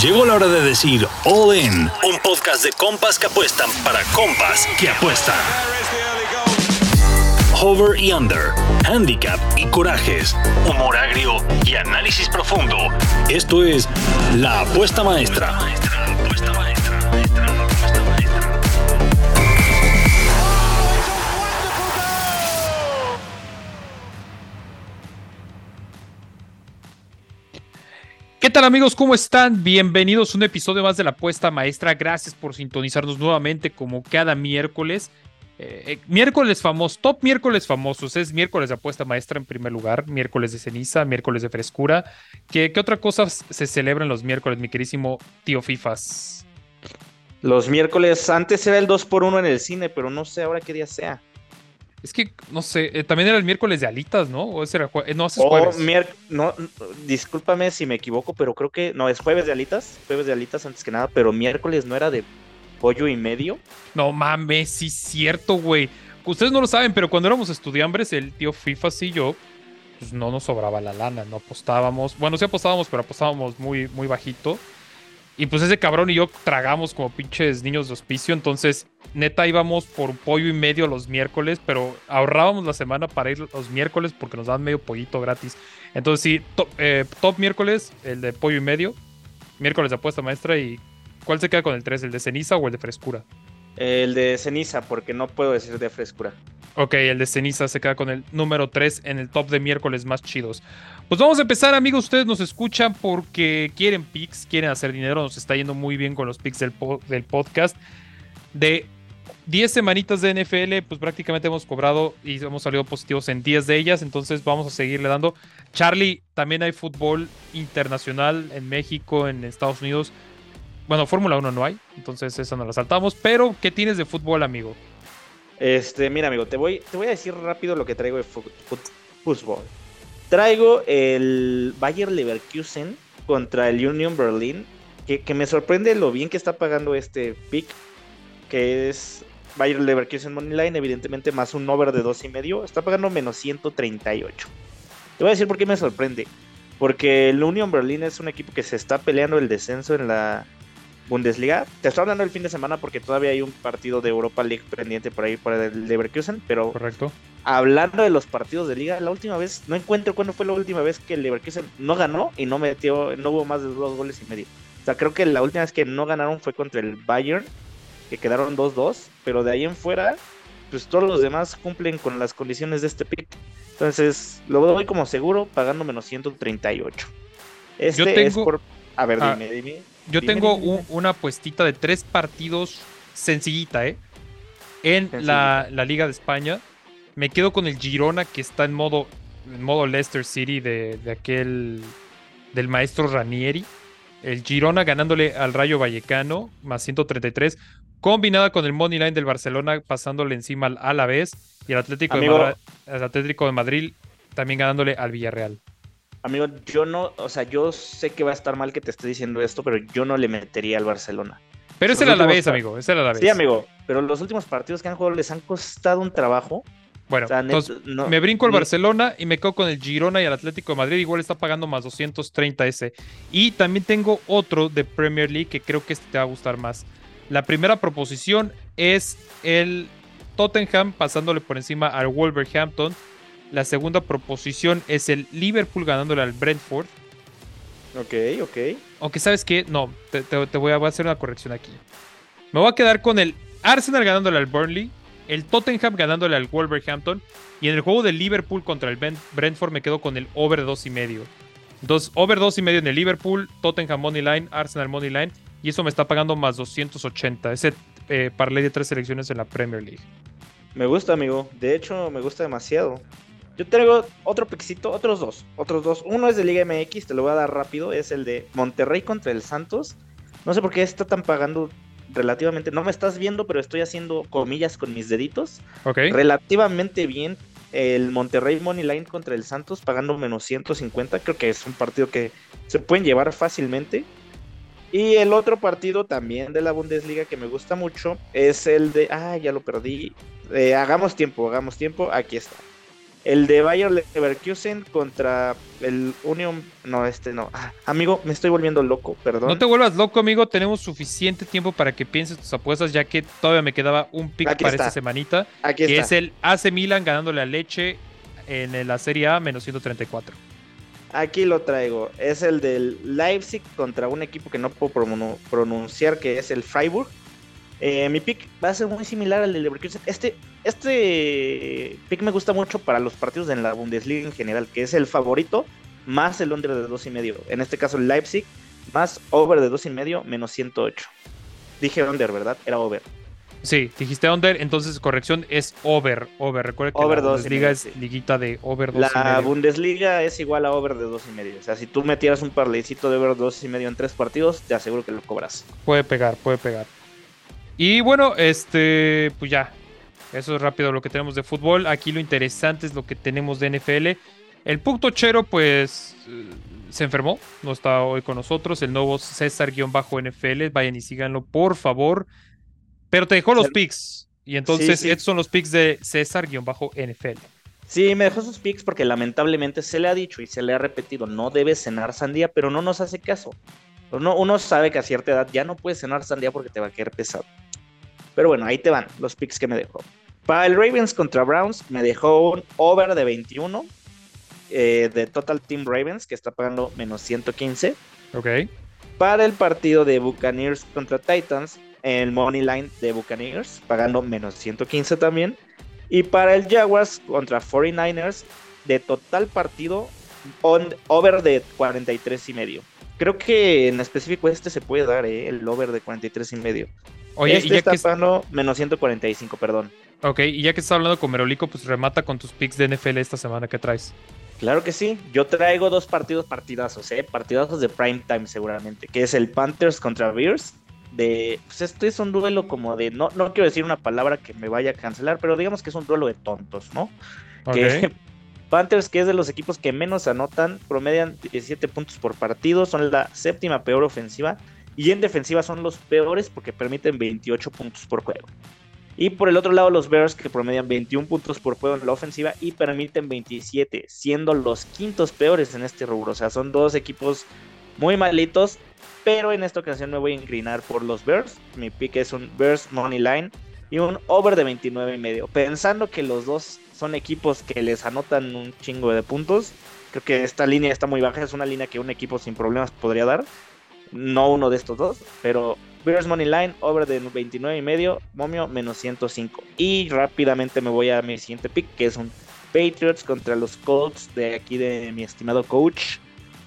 Llegó la hora de decir All In, un podcast de compas que apuestan para compas que apuestan. Hover y Under, Handicap y Corajes, humor agrio y análisis profundo. Esto es La Apuesta Maestra. ¿Qué tal amigos? ¿Cómo están? Bienvenidos a un episodio más de la apuesta maestra. Gracias por sintonizarnos nuevamente como cada miércoles. Eh, eh, miércoles famosos, top miércoles famosos. Es miércoles de apuesta maestra en primer lugar, miércoles de ceniza, miércoles de frescura. ¿Qué, otra cosa se celebran los miércoles, mi querísimo tío Fifas? Los miércoles, antes era el 2 por 1 en el cine, pero no sé ahora qué día sea. Es que, no sé, eh, también era el miércoles de alitas, ¿no? O ese era eh, no, ese es O jueves. mier- no, discúlpame si me equivoco, pero creo que no, es jueves de alitas, jueves de alitas antes que nada, pero miércoles no era de pollo y medio. No mames, sí cierto, güey. Ustedes no lo saben, pero cuando éramos estudiambres, el tío Fifas y yo, pues no nos sobraba la lana, no apostábamos. Bueno, sí apostábamos, pero apostábamos muy, muy bajito. Y pues ese cabrón y yo tragamos como pinches niños de hospicio. Entonces, neta, íbamos por un pollo y medio los miércoles, pero ahorrábamos la semana para ir los miércoles porque nos dan medio pollito gratis. Entonces, sí, top, eh, top miércoles, el de pollo y medio. Miércoles de apuesta maestra. ¿Y cuál se queda con el 3? ¿El de ceniza o el de frescura? El de ceniza, porque no puedo decir de frescura. Ok, el de ceniza se queda con el número 3 en el top de miércoles más chidos. Pues vamos a empezar, amigos. Ustedes nos escuchan porque quieren picks, quieren hacer dinero. Nos está yendo muy bien con los picks del, po- del podcast. De 10 semanitas de NFL, pues prácticamente hemos cobrado y hemos salido positivos en 10 de ellas. Entonces vamos a seguirle dando. Charlie, también hay fútbol internacional en México, en Estados Unidos. Bueno, Fórmula 1 no hay, entonces esa no la saltamos. Pero, ¿qué tienes de fútbol, amigo? Este, mira, amigo, te voy, te voy a decir rápido lo que traigo de fútbol. Traigo el Bayer Leverkusen contra el Union Berlin, que, que me sorprende lo bien que está pagando este pick, que es Bayer Leverkusen Moneyline, evidentemente más un over de dos y medio, está pagando menos 138. Te voy a decir por qué me sorprende. Porque el Union Berlin es un equipo que se está peleando el descenso en la Bundesliga. Te estoy hablando el fin de semana porque todavía hay un partido de Europa League pendiente por ahí para el Leverkusen, pero ¿Correcto? hablando de los partidos de liga, la última vez, no encuentro cuándo fue la última vez que el Leverkusen no ganó y no metió, no hubo más de dos goles y medio. O sea, creo que la última vez que no ganaron fue contra el Bayern, que quedaron 2-2, pero de ahí en fuera, pues todos los demás cumplen con las condiciones de este pick. Entonces, lo doy como seguro, pagando menos 138. Este Yo es tengo- por... A ver, Ah, dime, dime. Yo Dime, tengo dime, un- dime. una apuestita de tres partidos sencillita, ¿eh? En la, la Liga de España. Me quedo con el Girona, que está en modo, en modo Leicester City de, de aquel. del maestro Ranieri. El Girona ganándole al Rayo Vallecano, más 133. Combinada con el Money Line del Barcelona, pasándole encima al Alavés. Y el Atlético, de, el Atlético de Madrid también ganándole al Villarreal. Amigo, yo no, o sea, yo sé que va a estar mal que te esté diciendo esto, pero yo no le metería al Barcelona. Pero es Los el últimos Alavés, amigo. Es el Alavés. Sí, amigo, pero los últimos partidos que han jugado les han costado un trabajo. Bueno, O sea, net- entonces, no- me brinco al Barcelona y me quedo con el Girona y el Atlético de Madrid. Igual está pagando más 230 ese. Y también tengo otro de Premier League que creo que este te va a gustar más. La primera proposición es el Tottenham pasándole por encima al Wolverhampton. La segunda proposición es el Liverpool ganándole al Brentford. Ok, ok. Aunque sabes que, no, te, te- te voy, a, voy a hacer una corrección aquí. Me voy a quedar con el Arsenal ganándole al Burnley, el Tottenham ganándole al Wolverhampton y en el juego del Liverpool contra el Ben- Brentford me quedo con el over 2 y medio. Dos, over 2 y medio en el Liverpool, Tottenham Money Line, Arsenal Money Line y eso me está pagando más 280. Ese eh, parlay de tres selecciones en la Premier League. Me gusta, amigo. De hecho, me gusta demasiado. Yo traigo otro piquecito, otros dos. Otros dos. Uno es de Liga MX, te lo voy a dar rápido. Es el de Monterrey contra el Santos. No sé por qué está tan pagando relativamente. No me estás viendo, pero estoy haciendo comillas con mis deditos. Ok. Relativamente bien. El Monterrey Money Line contra el Santos pagando menos 150. Creo que es un partido que se pueden llevar fácilmente. Y el otro partido también de la Bundesliga que me gusta mucho es el de. Ah, ya lo perdí. Eh, hagamos tiempo, hagamos tiempo. Aquí está. El de Bayer Leverkusen contra el Union. No, este no. Ah, amigo, me estoy volviendo loco, perdón. No te vuelvas loco, amigo. Tenemos suficiente tiempo para que pienses tus apuestas, ya que todavía me quedaba un pick para esta semanita. Aquí que es el AC Milan ganándole a Leche en la Serie A menos 134. Aquí lo traigo. Es el del Leipzig contra un equipo que no puedo pronunciar, que es el Freiburg. Eh, mi pick va a ser muy similar al de Leverkusen. Este, este pick me gusta mucho para los partidos de la Bundesliga en general, que es el favorito más el under de dos y medio. En este caso el Leipzig más over de dos y medio menos 108. Dije under, ¿verdad? Era over. Sí, dijiste under, entonces corrección es over, over. Recuerda que la Bundesliga es liguita de over 2 La Bundesliga es igual a over de dos y medio. O sea, si tú metieras un parlecito de over dos y medio en tres partidos, te aseguro que lo cobras. Puede pegar, puede pegar. Y bueno, este, pues ya, eso es rápido lo que tenemos de fútbol. Aquí lo interesante es lo que tenemos de NFL. El punto chero, pues, eh, se enfermó, no está hoy con nosotros. El nuevo César-NFL, vayan y síganlo, por favor. Pero te dejó los picks. Y entonces estos son los picks de César-NFL. Sí, me dejó sus picks porque lamentablemente se le ha dicho y se le ha repetido, no debes cenar sandía, pero no nos hace caso. Uno, uno sabe que a cierta edad ya no puedes cenar sandía porque te va a quedar pesado. Pero bueno, ahí te van los picks que me dejó. Para el Ravens contra Browns me dejó un over de 21 eh, de Total Team Ravens que está pagando menos 115. Ok. Para el partido de Buccaneers contra Titans el money line de Buccaneers, pagando menos 115 también. Y para el Jaguars contra 49ers, de total partido, on, over de 43 y medio. Creo que en específico este se puede dar, ¿eh? el over de 43 y medio. Oye, este y ya está que... pagando menos 145, perdón. Ok, y ya que estás hablando con Merolico, pues remata con tus picks de NFL esta semana que traes. Claro que sí, yo traigo dos partidos partidazos, ¿eh? partidazos de prime time seguramente, que es el Panthers contra Bears de, pues este es un duelo como de, no, no quiero decir una palabra que me vaya a cancelar, pero digamos que es un duelo de tontos, ¿no? Que Panthers, que es de los equipos que menos anotan, promedian 17 puntos por partido, son la séptima peor ofensiva y en defensiva son los peores porque permiten 28 puntos por juego. Y por el otro lado, los Bears que promedian 21 puntos por juego en la ofensiva y permiten 27, siendo los quintos peores en este rubro. O sea, son dos equipos muy malitos pero en esta ocasión me voy a inclinar por los Bears. Mi pick es un Bears Money Line y un over de 29 y medio. Pensando que los dos son equipos que les anotan un chingo de puntos. Creo que esta línea está muy baja. Es una línea que un equipo sin problemas podría dar. No uno de estos dos. Pero Bears Money Line, over de 29 y medio. Momio menos 105. Y rápidamente me voy a mi siguiente pick. Que es un Patriots contra los Colts de aquí de mi estimado coach.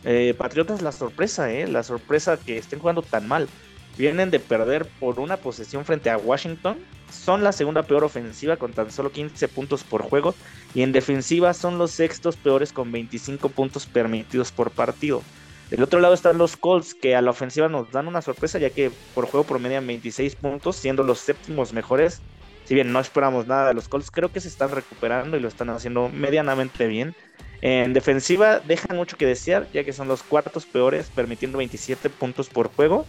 Eh, Patriotas la sorpresa, eh, la sorpresa que estén jugando tan mal. Vienen de perder por una posesión frente a Washington. Son la segunda peor ofensiva con tan solo 15 puntos por juego. Y en defensiva son los sextos peores con 25 puntos permitidos por partido. Del otro lado están los Colts, que a la ofensiva nos dan una sorpresa, ya que por juego promedian 26 puntos, siendo los séptimos mejores. Si bien no esperamos nada de los Colts, creo que se están recuperando y lo están haciendo medianamente bien. En defensiva dejan mucho que desear, ya que son los cuartos peores, permitiendo 27 puntos por juego.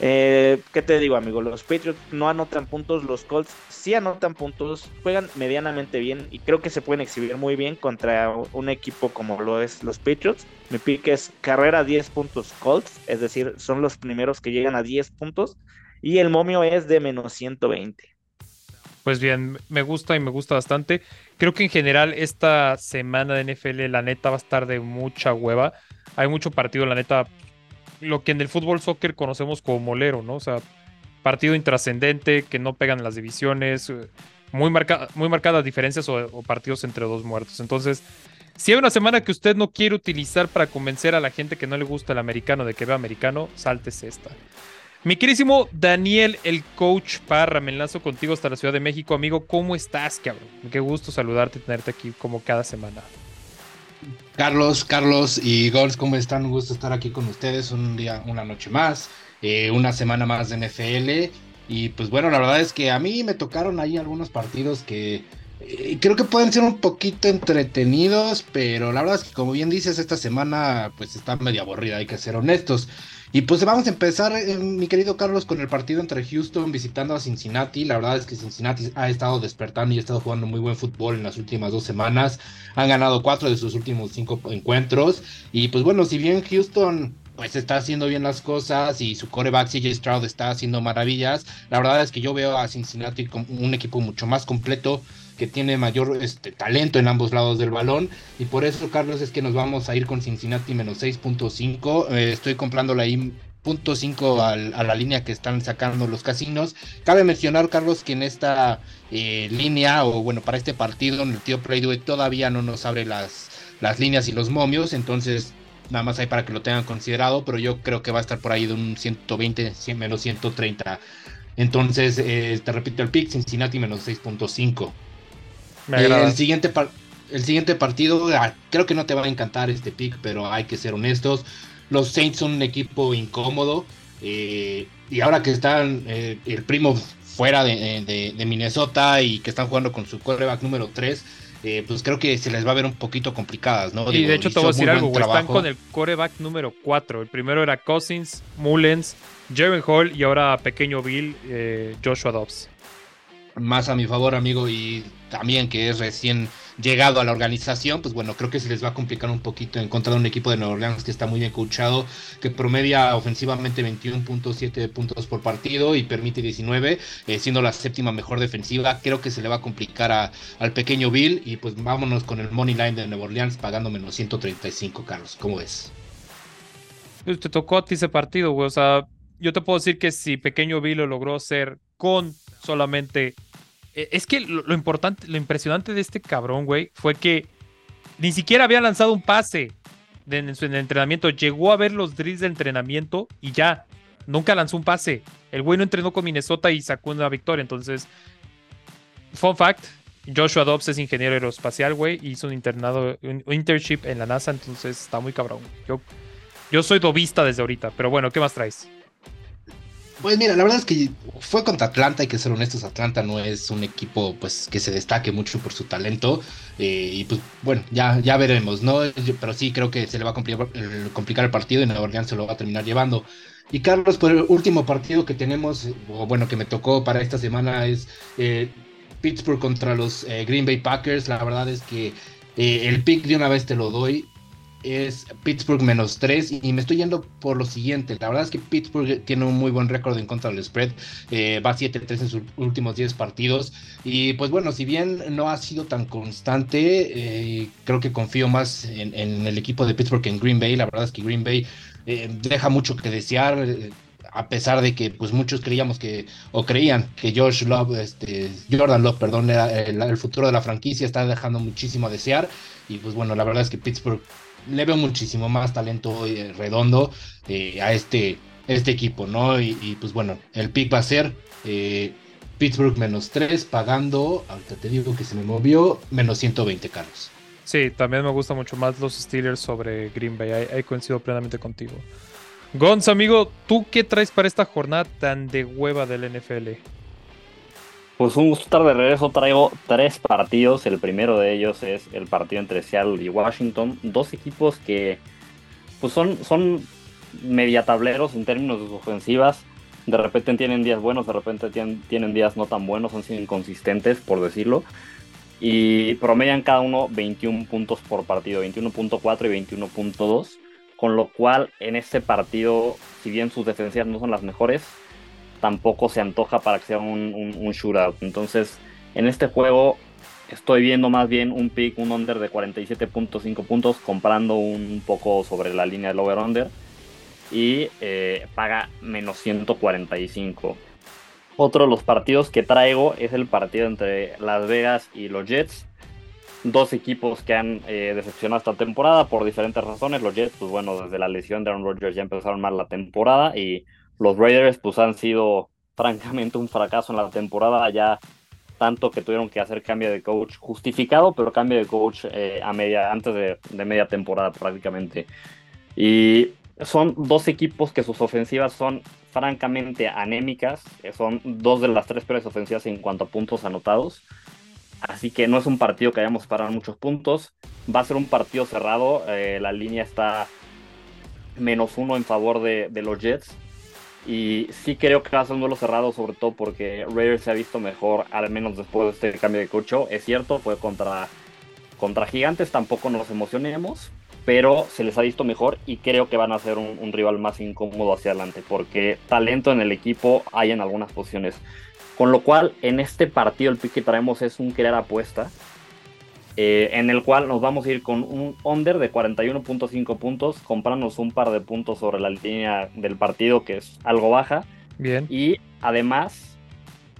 Eh, ¿Qué te digo, amigo? Los Patriots no anotan puntos, los Colts sí anotan puntos, juegan medianamente bien y creo que se pueden exhibir muy bien contra un equipo como lo es los Patriots. Mi pick es carrera 10 puntos Colts, es decir, son los primeros que llegan a 10 puntos y el momio es de menos 120. Pues bien, me gusta y me gusta bastante. Creo que en general esta semana de NFL, la neta, va a estar de mucha hueva. Hay mucho partido, la neta, lo que en el fútbol soccer conocemos como molero, ¿no? O sea, partido intrascendente, que no pegan las divisiones, eh, muy, muy marcadas diferencias o, o, partidos entre dos muertos. Entonces, si hay una semana que usted no quiere utilizar para convencer a la gente que no le gusta el americano de que vea americano, sáltese esta. Mi querísimo Daniel, el coach Parra, me enlazo contigo hasta la Ciudad de México. Amigo, ¿cómo estás, cabrón? Qué gusto saludarte y tenerte aquí como cada semana. Carlos, Carlos y Gons, ¿cómo están? Un gusto estar aquí con ustedes un día, una noche más, eh, una semana más de NFL. Y pues bueno, la verdad es que a mí me tocaron ahí algunos partidos que eh, creo que pueden ser un poquito entretenidos, pero la verdad es que como bien dices, esta semana pues está medio aburrida, hay que ser honestos. Y pues vamos a empezar, eh, mi querido Carlos, con el partido entre Houston visitando a Cincinnati. La verdad es que Cincinnati ha estado despertando y ha estado jugando muy buen fútbol en las últimas dos semanas. Han ganado cuatro de sus últimos cinco encuentros. Y pues bueno, si bien Houston pues está haciendo bien las cosas y su coreback CJ Stroud está haciendo maravillas, la verdad es que yo veo a Cincinnati como un equipo mucho más completo que tiene mayor este, talento en ambos lados del balón. Y por eso, Carlos, es que nos vamos a ir con Cincinnati menos 6.5. Eh, estoy comprando ahí punto 5 a la línea que están sacando los casinos. Cabe mencionar, Carlos, que en esta eh, línea, o bueno, para este partido, en el tío Playdue todavía no nos abre las, líneas y los momios. Entonces, nada más hay para que lo tengan considerado, pero yo creo que va a estar por ahí de un 120, 100 menos 130. Entonces, eh, te repito el pick, Cincinnati menos 6.5 el, siguiente el siguiente partido, ah, creo que no te va a encantar este pick, pero hay que ser honestos. Los Saints son un equipo incómodo. Eh, y ahora que están eh, el primo fuera de, Minnesota y que están jugando con su quarterback número 3, eh, pues creo que se les va a ver un poquito complicadas, ¿no? Y de hecho te voy a decir algo, Están con el quarterback número 4. El primero era Cousins, Mullens, Jaren Hall y ahora pequeño Bill, Joshua Dobbs más a mi favor, amigo, y también que es recién llegado a la organización, pues bueno, creo que se les va a complicar un poquito en contra de un equipo de Nueva Orleans que está muy bien coachado, que promedia ofensivamente 21.7 puntos por partido y permite 19, eh, siendo la séptima mejor defensiva. Creo que se le va a complicar a, al pequeño Bill y pues vámonos con el money line de Nueva Orleans pagando menos 135, Carlos. ¿Cómo ves? Pues te tocó a ti ese partido, güey. O sea, yo te puedo decir que si pequeño Bill lo logró hacer con solamente es que lo, importante, lo impresionante de este cabrón, güey, fue que ni siquiera había lanzado un pase en, su entrenamiento. Llegó a ver los drills de entrenamiento y ya. Nunca lanzó un pase. El güey no entrenó con Minnesota y sacó una victoria. Entonces, fun fact: Joshua Dobbs es ingeniero aeroespacial, güey, hizo un internado, un internship en la NASA. Entonces, está muy cabrón. Yo, yo soy dobista desde ahorita. Pero bueno, ¿qué más traes? Pues mira, la verdad es que fue contra Atlanta, hay que ser honestos, Atlanta no es un equipo pues que se destaque mucho por su talento eh, y pues bueno, ya, ya veremos, ¿no? Pero sí creo que se le va a complicar, complicar el partido y Nueva Orleans se lo va a terminar llevando. Y Carlos, por el último partido que tenemos, o bueno, que me tocó para esta semana es eh, Pittsburgh contra los eh, Green Bay Packers, la verdad es que el pick de una vez te lo doy, es Pittsburgh menos 3 y me estoy yendo por lo siguiente. La verdad es que Pittsburgh tiene un muy buen récord en contra del spread. Eh, va 7-3 en sus últimos 10 partidos. Y pues bueno, si bien no ha sido tan constante, eh, creo que confío más en, el equipo de Pittsburgh que en Green Bay. La verdad es que Green Bay eh, deja mucho que desear. a pesar de que pues muchos creíamos que o creían que Josh Love, este, Jordan Love, perdón, era el, el futuro de la franquicia, está dejando muchísimo a desear. Y pues bueno, la verdad es que Pittsburgh le veo muchísimo más talento eh, redondo eh, a este, este equipo, ¿no? Y, pues bueno, el pick va a ser eh, Pittsburgh menos 3, pagando, ahorita te digo que se me movió, menos 120, Carlos. Sí, también me gusta mucho más los Steelers sobre Green Bay, ahí, coincido plenamente contigo. Gonz, amigo, ¿tú qué traes para esta jornada tan de hueva del NFL? Pues un gusto estar de regreso. Traigo tres partidos. El primero de ellos es el partido entre Seattle y Washington. Dos equipos que pues son, son mediatableros en términos de sus ofensivas. De repente tienen días buenos, de repente tienen, tienen días no tan buenos, son inconsistentes, por decirlo. Y promedian cada uno 21 puntos por partido, 21.4 y 21.2. Con lo cual, en este partido, si bien sus defensivas no son las mejores, tampoco se antoja para que sea un, shootout. Entonces, en este juego estoy viendo más bien un pick, un under de 47.5 puntos, comprando un poco sobre la línea del over-under. Y eh, paga menos 145. Otro de los partidos que traigo es el partido entre Las Vegas y los Jets. Dos equipos que han eh, decepcionado esta temporada por diferentes razones. Los Jets, pues bueno, desde la lesión de Aaron Rodgers ya empezaron mal la temporada y los Raiders pues han sido francamente un fracaso en la temporada ya tanto que tuvieron que hacer cambio de coach justificado, pero cambio de coach eh, a media, antes de, media temporada prácticamente. Y son dos equipos que sus ofensivas son francamente anémicas, son dos de las tres peores ofensivas en cuanto a puntos anotados. Así que no es un partido que hayamos parado muchos puntos. Va a ser un partido cerrado. Eh, la línea está menos uno en favor de los Jets. Y sí creo que va a ser un duelo cerrado, sobre todo porque Raiders se ha visto mejor, al menos después de este cambio de coach. Es cierto, fue contra, contra Gigantes, tampoco nos emocionemos, pero se les ha visto mejor y creo que van a ser un, un, rival más incómodo hacia adelante, porque talento en el equipo hay en algunas posiciones. Con lo cual, en este partido el pick que traemos es un querer apuesta, eh, en el cual nos vamos a ir con un under de 41.5 puntos, comprarnos un par de puntos sobre la línea del partido, que es algo baja. Bien. Y además,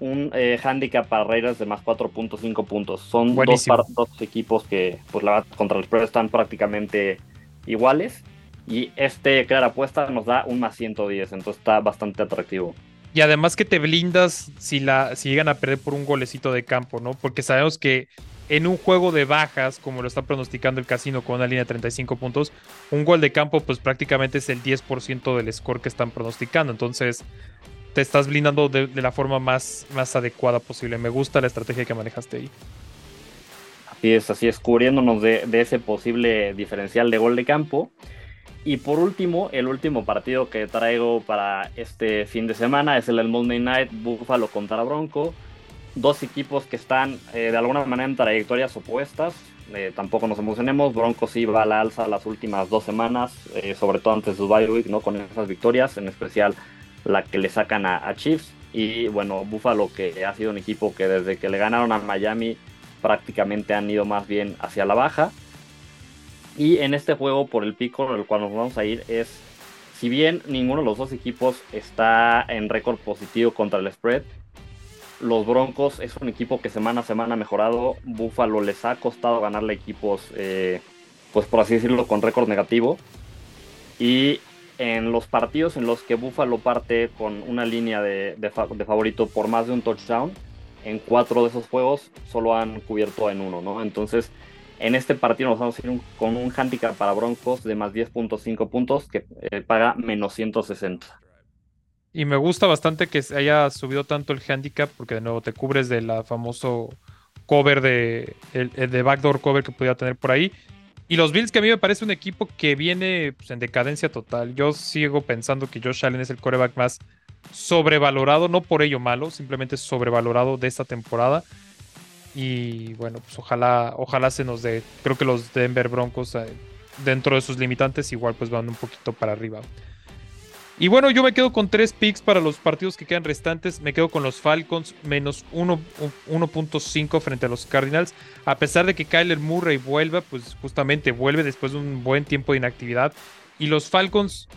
un eh, handicap para Raiders de más 4.5 puntos. Son dos, dos, equipos que, pues la verdad, contra el spread están prácticamente iguales. Y este crear apuesta nos da un más 110, entonces está bastante atractivo. Y además que te blindas si, la, si llegan a perder por un golecito de campo, ¿no? Porque sabemos que en un juego de bajas, como lo está pronosticando el casino con una línea de 35 puntos, un gol de campo pues prácticamente es el 10% del score que están pronosticando. Entonces te estás blindando de, la forma más, más adecuada posible. Me gusta la estrategia que manejaste ahí. Así es, así es, cubriéndonos de, de ese posible diferencial de gol de campo. Y por último, el último partido que traigo para este fin de semana es el del Monday Night Buffalo contra Bronco dos equipos que están eh, de alguna manera en trayectorias opuestas. Eh, tampoco nos emocionemos, Broncos va a la alza las últimas dos semanas, eh, sobre todo antes de bye week, ¿no? con esas victorias, en especial la que le sacan a, a, Chiefs. Y bueno, Buffalo que ha sido un equipo que desde que le ganaron a Miami prácticamente han ido más bien hacia la baja. Y en este juego por el pico el cual nos vamos a ir es, si bien ninguno de los dos equipos está en récord positivo contra el spread, los Broncos es un equipo que semana a semana ha mejorado. Buffalo les ha costado ganarle equipos, eh, pues por así decirlo, con récord negativo. Y en los partidos en los que Buffalo parte con una línea de, favorito por más de un touchdown, en cuatro de esos juegos solo han cubierto en uno, ¿no? Entonces, en este partido nos vamos a ir con un handicap para Broncos de más 10.5 puntos que eh, paga menos 160. Y me gusta bastante que haya subido tanto el handicap, porque de nuevo te cubres de la famoso cover de, el, de backdoor cover que podía tener por ahí. Y los Bills, que a mí me parece un equipo que viene pues, en decadencia total. Yo sigo pensando que Josh Allen es el coreback más sobrevalorado, no por ello malo, simplemente sobrevalorado de esta temporada. Y bueno, pues ojalá, ojalá se nos dé. Creo que los Denver Broncos, eh, dentro de sus limitantes, igual pues van un poquito para arriba. Y bueno, yo me quedo con tres picks para los partidos que quedan restantes. Me quedo con los Falcons menos 1.5 frente a los Cardinals. A pesar de que Kyler Murray vuelva, pues justamente vuelve después de un buen tiempo de inactividad. Y los Falcons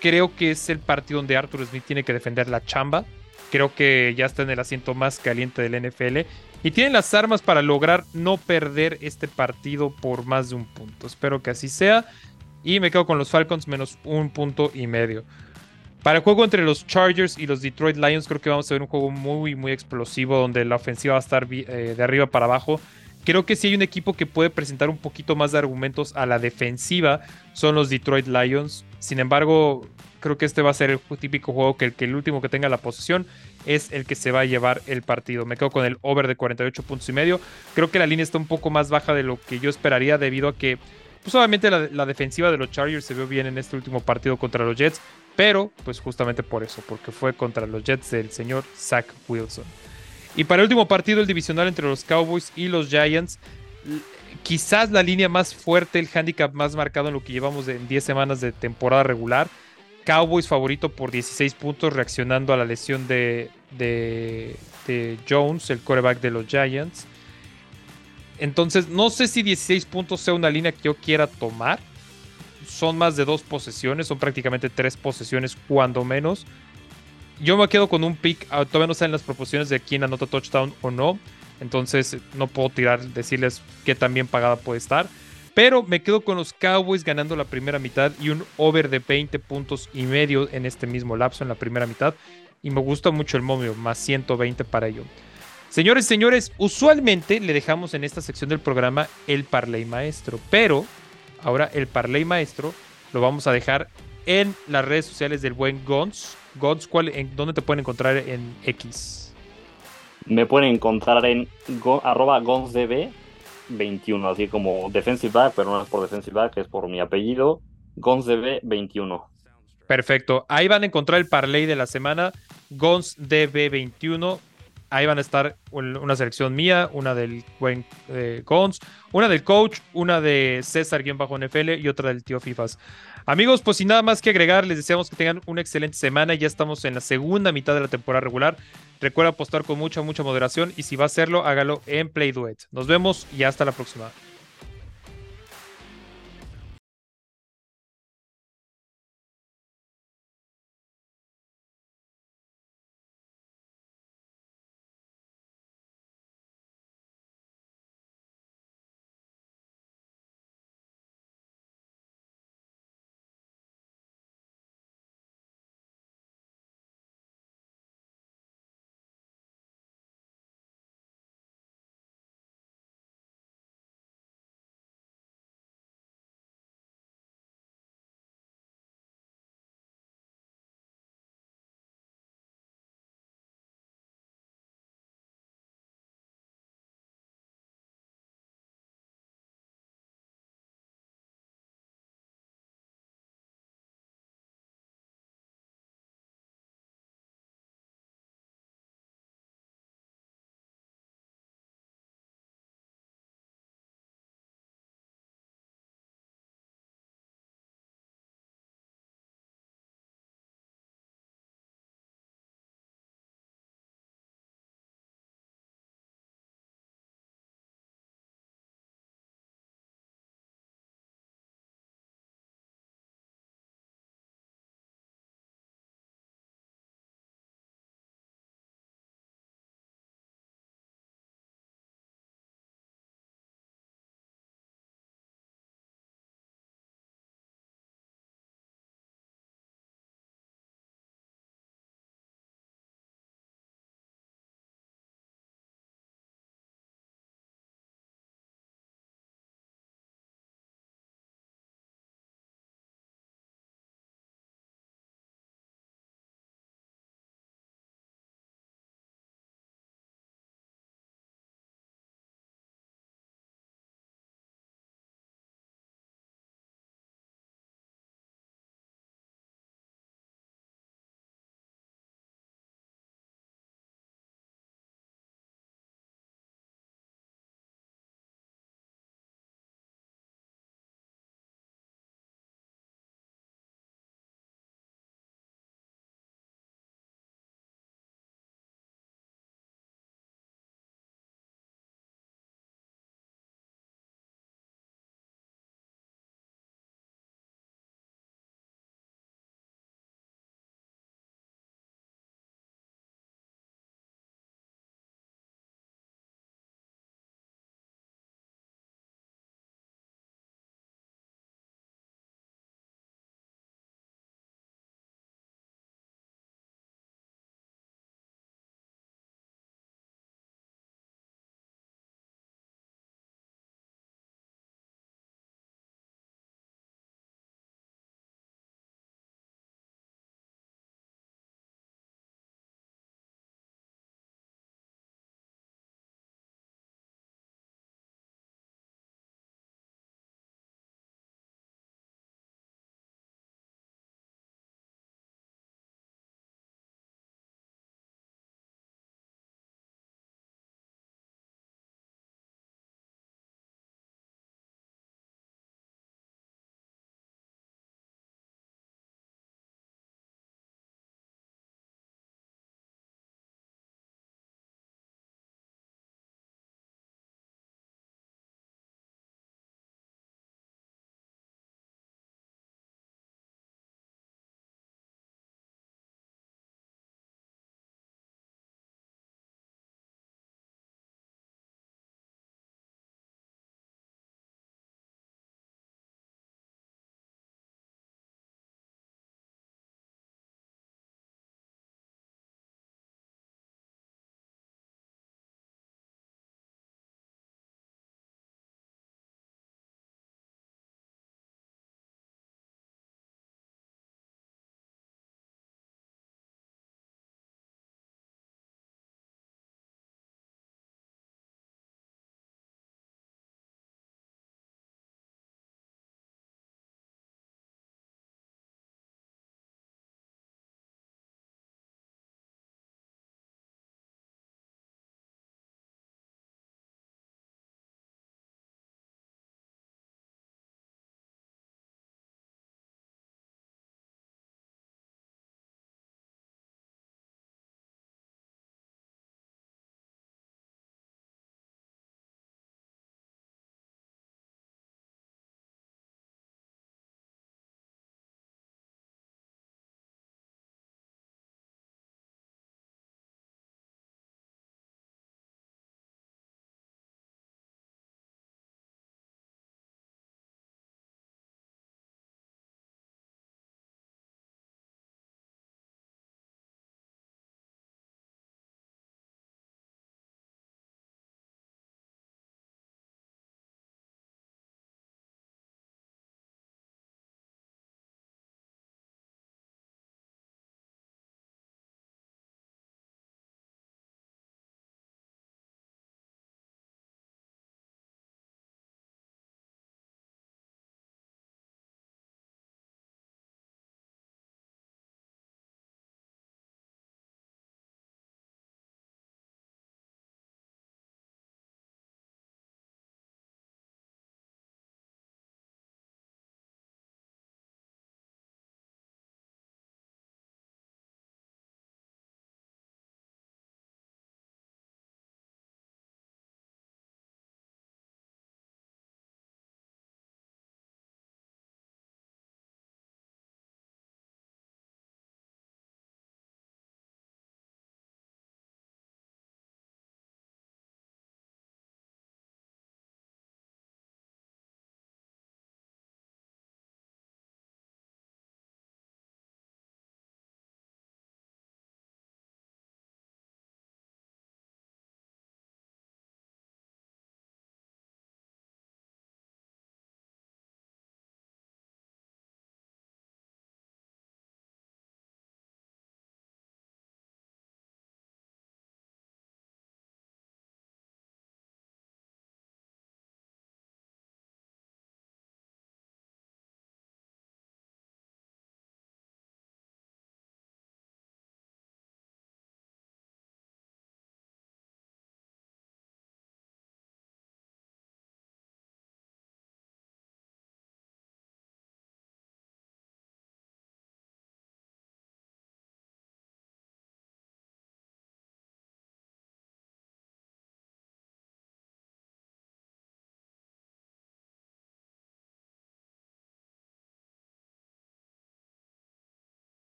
creo que es el partido donde Arthur Smith tiene que defender la chamba. Creo que ya está en el asiento más caliente del NFL. Y tienen las armas para lograr no perder este partido por más de un punto. Espero que así sea. Y me quedo con los Falcons menos un punto y medio. Para el juego entre los Chargers y los Detroit Lions, creo que vamos a ver un juego muy, muy explosivo, donde la ofensiva va a estar eh, de arriba para abajo. Creo que si hay un equipo que puede presentar un poquito más de argumentos a la defensiva, son los Detroit Lions. Sin embargo, creo que este va a ser el típico juego que el, que el último que tenga la posesión es el que se va a llevar el partido. Me quedo con el over de 48 puntos y medio. Creo que la línea está un poco más baja de lo que yo esperaría debido a que pues la, defensiva de los Chargers se vio bien en este último partido contra los Jets, pero pues justamente por eso, porque fue contra los Jets del señor Zach Wilson. Y para el último partido, el divisional entre los Cowboys y los Giants, quizás la línea más fuerte, el handicap más marcado en lo que llevamos en 10 semanas de temporada regular. Cowboys favorito por 16 puntos, reaccionando a la lesión de, de, de Jones, el quarterback de los Giants. Entonces, no sé si 16 puntos sea una línea que yo quiera tomar son más de dos posesiones, son prácticamente tres posesiones cuando menos. Yo me quedo con un pick, ah, todavía no saben las proporciones de quién anota touchdown o no, entonces no puedo tirar, decirles qué tan bien pagada puede estar. Pero me quedo con los Cowboys ganando la primera mitad y un over de 20 puntos y medio en este mismo lapso en la primera mitad. Y me gusta mucho el momio, más 120 para ello. Señores, señores, usualmente le dejamos en esta sección del programa el parlay maestro, pero Ahora el parlay maestro lo vamos a dejar en las redes sociales del buen Gons. Gons, ¿cuál, en, ¿dónde te pueden encontrar en X? Me pueden encontrar en go, arroba GonsDB21, así como defensive back, pero no es por defensive back, es por mi apellido. Gons DB21. Perfecto. Ahí van a encontrar el parlay de la semana. Gons DB21. Ahí van a estar un- una selección mía, una del buen eh, Gons, una del coach, una de César-NFL y otra del tío Fifas. Amigos, pues sin nada más que agregar, les deseamos que tengan una excelente semana. Ya estamos en la segunda mitad de la temporada regular. Recuerda apostar con mucha, mucha moderación y si va a hacerlo, hágalo en Play Duet. Nos vemos y hasta la próxima.